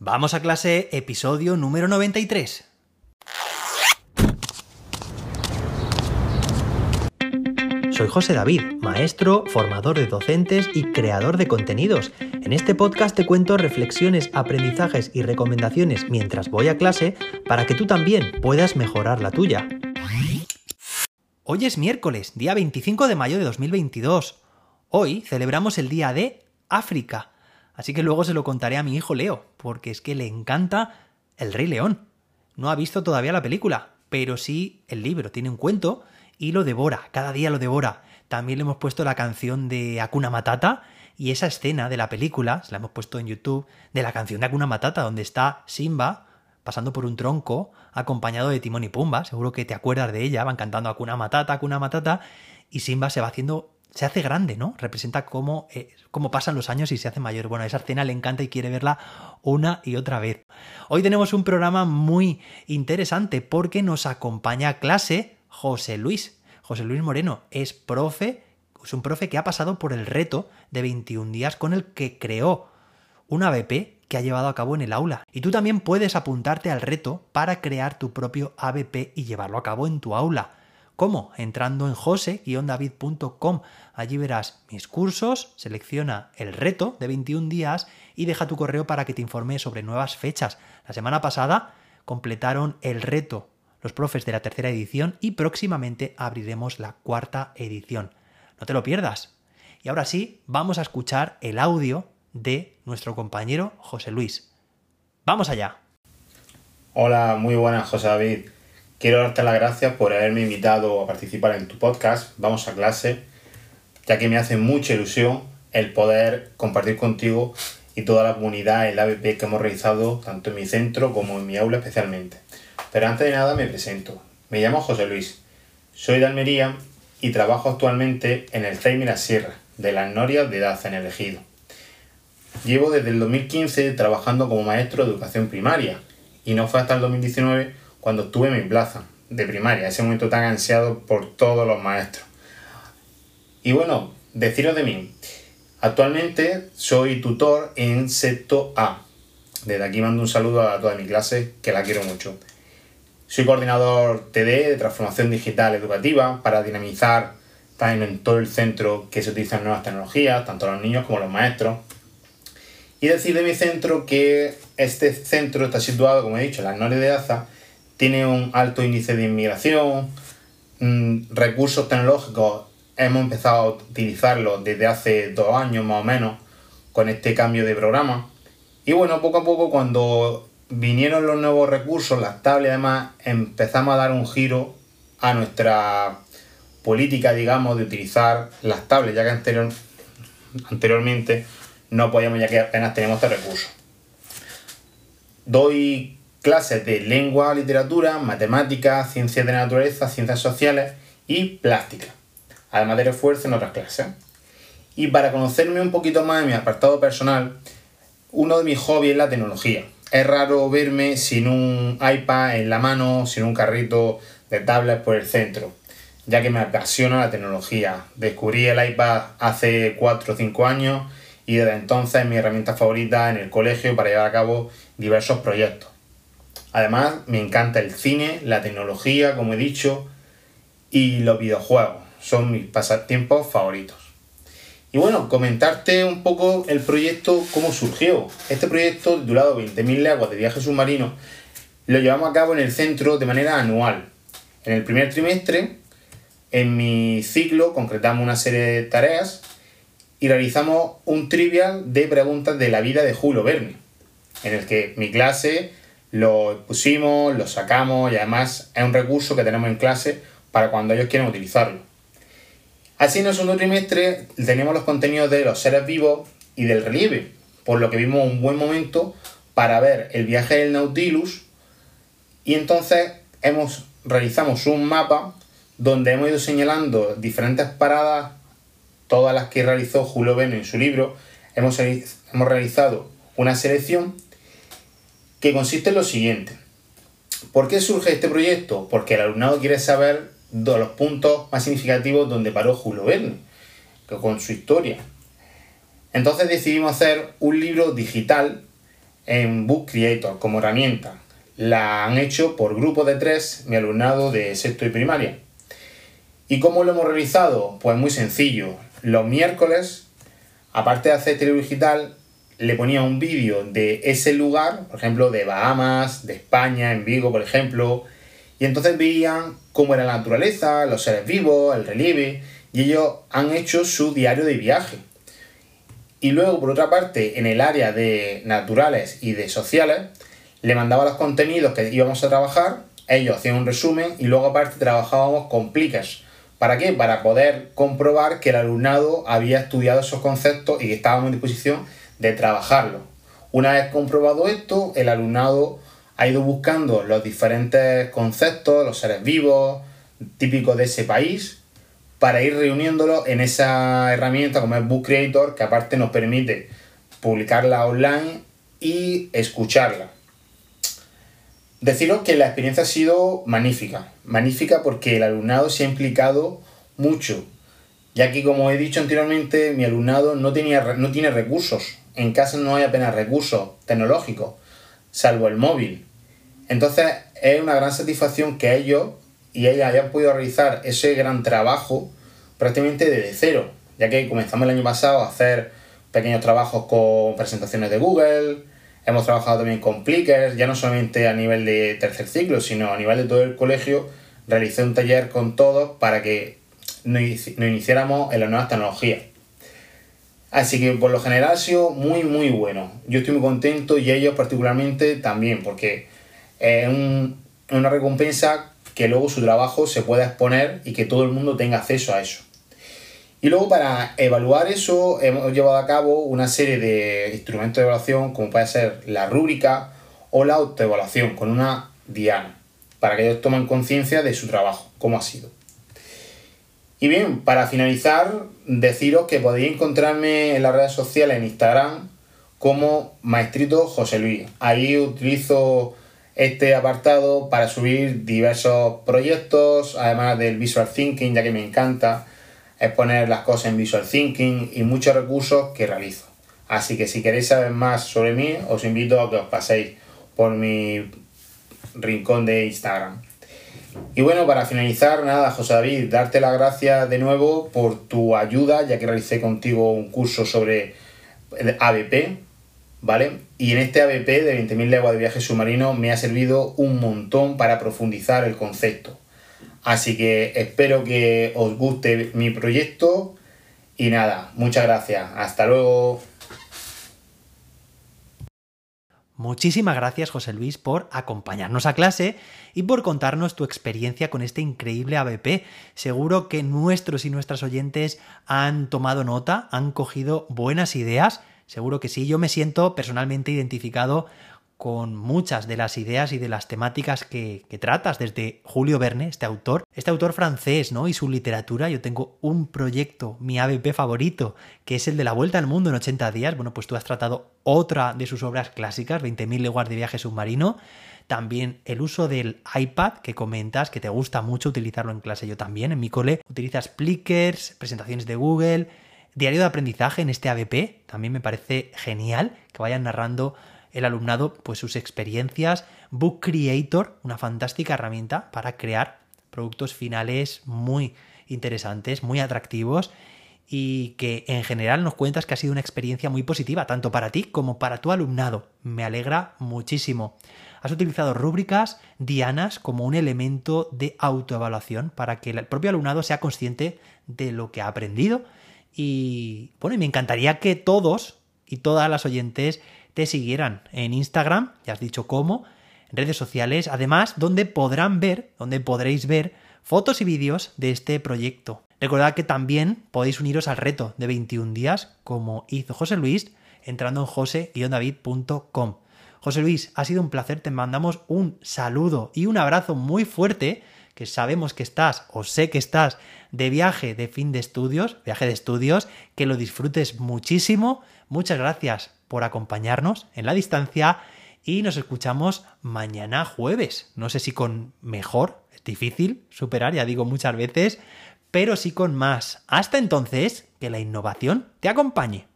Vamos a clase, episodio número 93. Soy José David, maestro, formador de docentes y creador de contenidos. En este podcast te cuento reflexiones, aprendizajes y recomendaciones mientras voy a clase para que tú también puedas mejorar la tuya. Hoy es miércoles, día 25 de mayo de 2022. Hoy celebramos el Día de África. Así que luego se lo contaré a mi hijo Leo, porque es que le encanta El Rey León. No ha visto todavía la película, pero sí el libro. Tiene un cuento y lo devora, cada día lo devora. También le hemos puesto la canción de Akuna Matata y esa escena de la película, se la hemos puesto en YouTube, de la canción de Akuna Matata, donde está Simba pasando por un tronco acompañado de Timón y Pumba. Seguro que te acuerdas de ella, van cantando Akuna Matata, Akuna Matata, y Simba se va haciendo se hace grande, ¿no? Representa cómo, eh, cómo, pasan los años y se hace mayor. Bueno, esa escena le encanta y quiere verla una y otra vez. Hoy tenemos un programa muy interesante porque nos acompaña a clase José Luis. José Luis Moreno es profe, es un profe que ha pasado por el reto de 21 días con el que creó una ABP que ha llevado a cabo en el aula. Y tú también puedes apuntarte al reto para crear tu propio ABP y llevarlo a cabo en tu aula. ¿Cómo? Entrando en jose-david.com. Allí verás mis cursos, selecciona el reto de 21 días y deja tu correo para que te informe sobre nuevas fechas. La semana pasada completaron el reto los profes de la tercera edición y próximamente abriremos la cuarta edición. No te lo pierdas. Y ahora sí, vamos a escuchar el audio de nuestro compañero José Luis. ¡Vamos allá! Hola, muy buenas José David. Quiero darte las gracias por haberme invitado a participar en tu podcast, Vamos a clase, ya que me hace mucha ilusión el poder compartir contigo y toda la comunidad el ABP que hemos realizado tanto en mi centro como en mi aula especialmente. Pero antes de nada me presento. Me llamo José Luis, soy de Almería y trabajo actualmente en el CEIM La Sierra, de las Norias de Daza en el Ejido. Llevo desde el 2015 trabajando como maestro de educación primaria y no fue hasta el 2019 cuando tuve mi plaza de primaria, ese momento tan ansiado por todos los maestros. Y bueno, deciros de mí. Actualmente soy tutor en sexto A. Desde aquí mando un saludo a toda mi clase, que la quiero mucho. Soy coordinador TD de transformación digital educativa para dinamizar también en todo el centro que se utilizan nuevas tecnologías, tanto los niños como los maestros. Y decir de mi centro que este centro está situado, como he dicho, en las Nores de Aza, tiene un alto índice de inmigración, mm, recursos tecnológicos hemos empezado a utilizarlos desde hace dos años más o menos con este cambio de programa. Y bueno, poco a poco cuando vinieron los nuevos recursos, las tablets además, empezamos a dar un giro a nuestra política, digamos, de utilizar las tablets, ya que anterior, anteriormente no podíamos, ya que apenas tenemos este recurso. Doy clases de lengua, literatura, matemáticas, ciencias de naturaleza, ciencias sociales y plástica, además de refuerzo en otras clases. Y para conocerme un poquito más en mi apartado personal, uno de mis hobbies es la tecnología. Es raro verme sin un iPad en la mano, sin un carrito de tablets por el centro, ya que me apasiona la tecnología. Descubrí el iPad hace 4 o 5 años y desde entonces es mi herramienta favorita en el colegio para llevar a cabo diversos proyectos. Además, me encanta el cine, la tecnología, como he dicho, y los videojuegos. Son mis pasatiempos favoritos. Y bueno, comentarte un poco el proyecto, cómo surgió. Este proyecto, titulado 20.000 leguas de viaje submarino, lo llevamos a cabo en el centro de manera anual. En el primer trimestre, en mi ciclo, concretamos una serie de tareas y realizamos un trivial de preguntas de la vida de Julio Verne, en el que mi clase lo pusimos, lo sacamos y además es un recurso que tenemos en clase para cuando ellos quieran utilizarlo. Así en el segundo trimestre teníamos los contenidos de los seres vivos y del relieve, por lo que vimos un buen momento para ver el viaje del Nautilus y entonces hemos, realizamos un mapa donde hemos ido señalando diferentes paradas, todas las que realizó Julio Verne en su libro, hemos, hemos realizado una selección que consiste en lo siguiente. ¿Por qué surge este proyecto? Porque el alumnado quiere saber los puntos más significativos donde paró Julio Verne, con su historia. Entonces decidimos hacer un libro digital en Book Creator como herramienta. La han hecho por grupo de tres mi alumnado de sexto y primaria. ¿Y cómo lo hemos realizado? Pues muy sencillo. Los miércoles, aparte de hacer tele digital, le ponía un vídeo de ese lugar, por ejemplo, de Bahamas, de España, en Vigo, por ejemplo, y entonces veían cómo era la naturaleza, los seres vivos, el relieve, y ellos han hecho su diario de viaje. Y luego, por otra parte, en el área de naturales y de sociales, le mandaba los contenidos que íbamos a trabajar, ellos hacían un resumen y luego aparte trabajábamos con pliques. ¿Para qué? Para poder comprobar que el alumnado había estudiado esos conceptos y que estábamos en disposición de trabajarlo. Una vez comprobado esto, el alumnado ha ido buscando los diferentes conceptos, los seres vivos, típicos de ese país, para ir reuniéndolos en esa herramienta como es Book Creator, que aparte nos permite publicarla online y escucharla. Deciros que la experiencia ha sido magnífica, magnífica porque el alumnado se ha implicado mucho, ya que como he dicho anteriormente, mi alumnado no, tenía, no tiene recursos, en casa no hay apenas recursos tecnológicos, salvo el móvil. Entonces es una gran satisfacción que ellos y ellas hayan podido realizar ese gran trabajo prácticamente desde cero, ya que comenzamos el año pasado a hacer pequeños trabajos con presentaciones de Google, hemos trabajado también con Plickers, ya no solamente a nivel de tercer ciclo, sino a nivel de todo el colegio, realicé un taller con todos para que nos iniciáramos en las nuevas tecnologías. Así que por lo general ha sido muy muy bueno. Yo estoy muy contento y ellos particularmente también, porque es una recompensa que luego su trabajo se pueda exponer y que todo el mundo tenga acceso a eso. Y luego para evaluar eso hemos llevado a cabo una serie de instrumentos de evaluación como puede ser la rúbrica o la autoevaluación con una diana, para que ellos tomen conciencia de su trabajo, cómo ha sido. Y bien, para finalizar, deciros que podéis encontrarme en las redes sociales, en Instagram, como Maestrito José Luis. Ahí utilizo este apartado para subir diversos proyectos, además del Visual Thinking, ya que me encanta exponer las cosas en Visual Thinking y muchos recursos que realizo. Así que si queréis saber más sobre mí, os invito a que os paséis por mi rincón de Instagram. Y bueno, para finalizar, nada, José David, darte las gracias de nuevo por tu ayuda, ya que realicé contigo un curso sobre ABP, ¿vale? Y en este ABP de 20.000 leguas de viaje submarino me ha servido un montón para profundizar el concepto. Así que espero que os guste mi proyecto y nada, muchas gracias. Hasta luego. Muchísimas gracias, José Luis, por acompañarnos a clase y por contarnos tu experiencia con este increíble ABP. Seguro que nuestros y nuestras oyentes han tomado nota, han cogido buenas ideas. Seguro que sí, yo me siento personalmente identificado con muchas de las ideas y de las temáticas que, tratas, desde Julio Verne, este autor, este autor francés, ¿no? Y su literatura. Yo tengo un proyecto, mi ABP favorito, que es el de la Vuelta al Mundo en 80 días. Bueno, pues tú has tratado otra de sus obras clásicas, 20.000 leguas de viaje submarino. También el uso del iPad que comentas, que te gusta mucho utilizarlo en clase. Yo también, en mi cole, utilizas Plickers, presentaciones de Google, diario de aprendizaje en este ABP. También me parece genial que vayan narrando el alumnado pues sus experiencias. Book Creator, una fantástica herramienta para crear productos finales muy interesantes, muy atractivos y que en general nos cuentas que ha sido una experiencia muy positiva, tanto para ti como para tu alumnado. Me alegra muchísimo. Has utilizado rúbricas, dianas, como un elemento de autoevaluación para que el propio alumnado sea consciente de lo que ha aprendido. Y bueno, me encantaría que todos y todas las oyentes te siguieran en Instagram, ya has dicho cómo, en redes sociales, además donde podrán ver, donde podréis ver fotos y vídeos de este proyecto. Recordad que también podéis uniros al reto de 21 días, como hizo José Luis, entrando en jose-david.com. José Luis, ha sido un placer, te mandamos un saludo y un abrazo muy fuerte, que sabemos que estás, o sé que estás, de viaje de fin de estudios, viaje de estudios, que lo disfrutes muchísimo. Muchas gracias por acompañarnos en la distancia y nos escuchamos mañana jueves. No sé si con mejor, es difícil superar, ya digo muchas veces, pero sí con más. Hasta entonces, que la innovación te acompañe.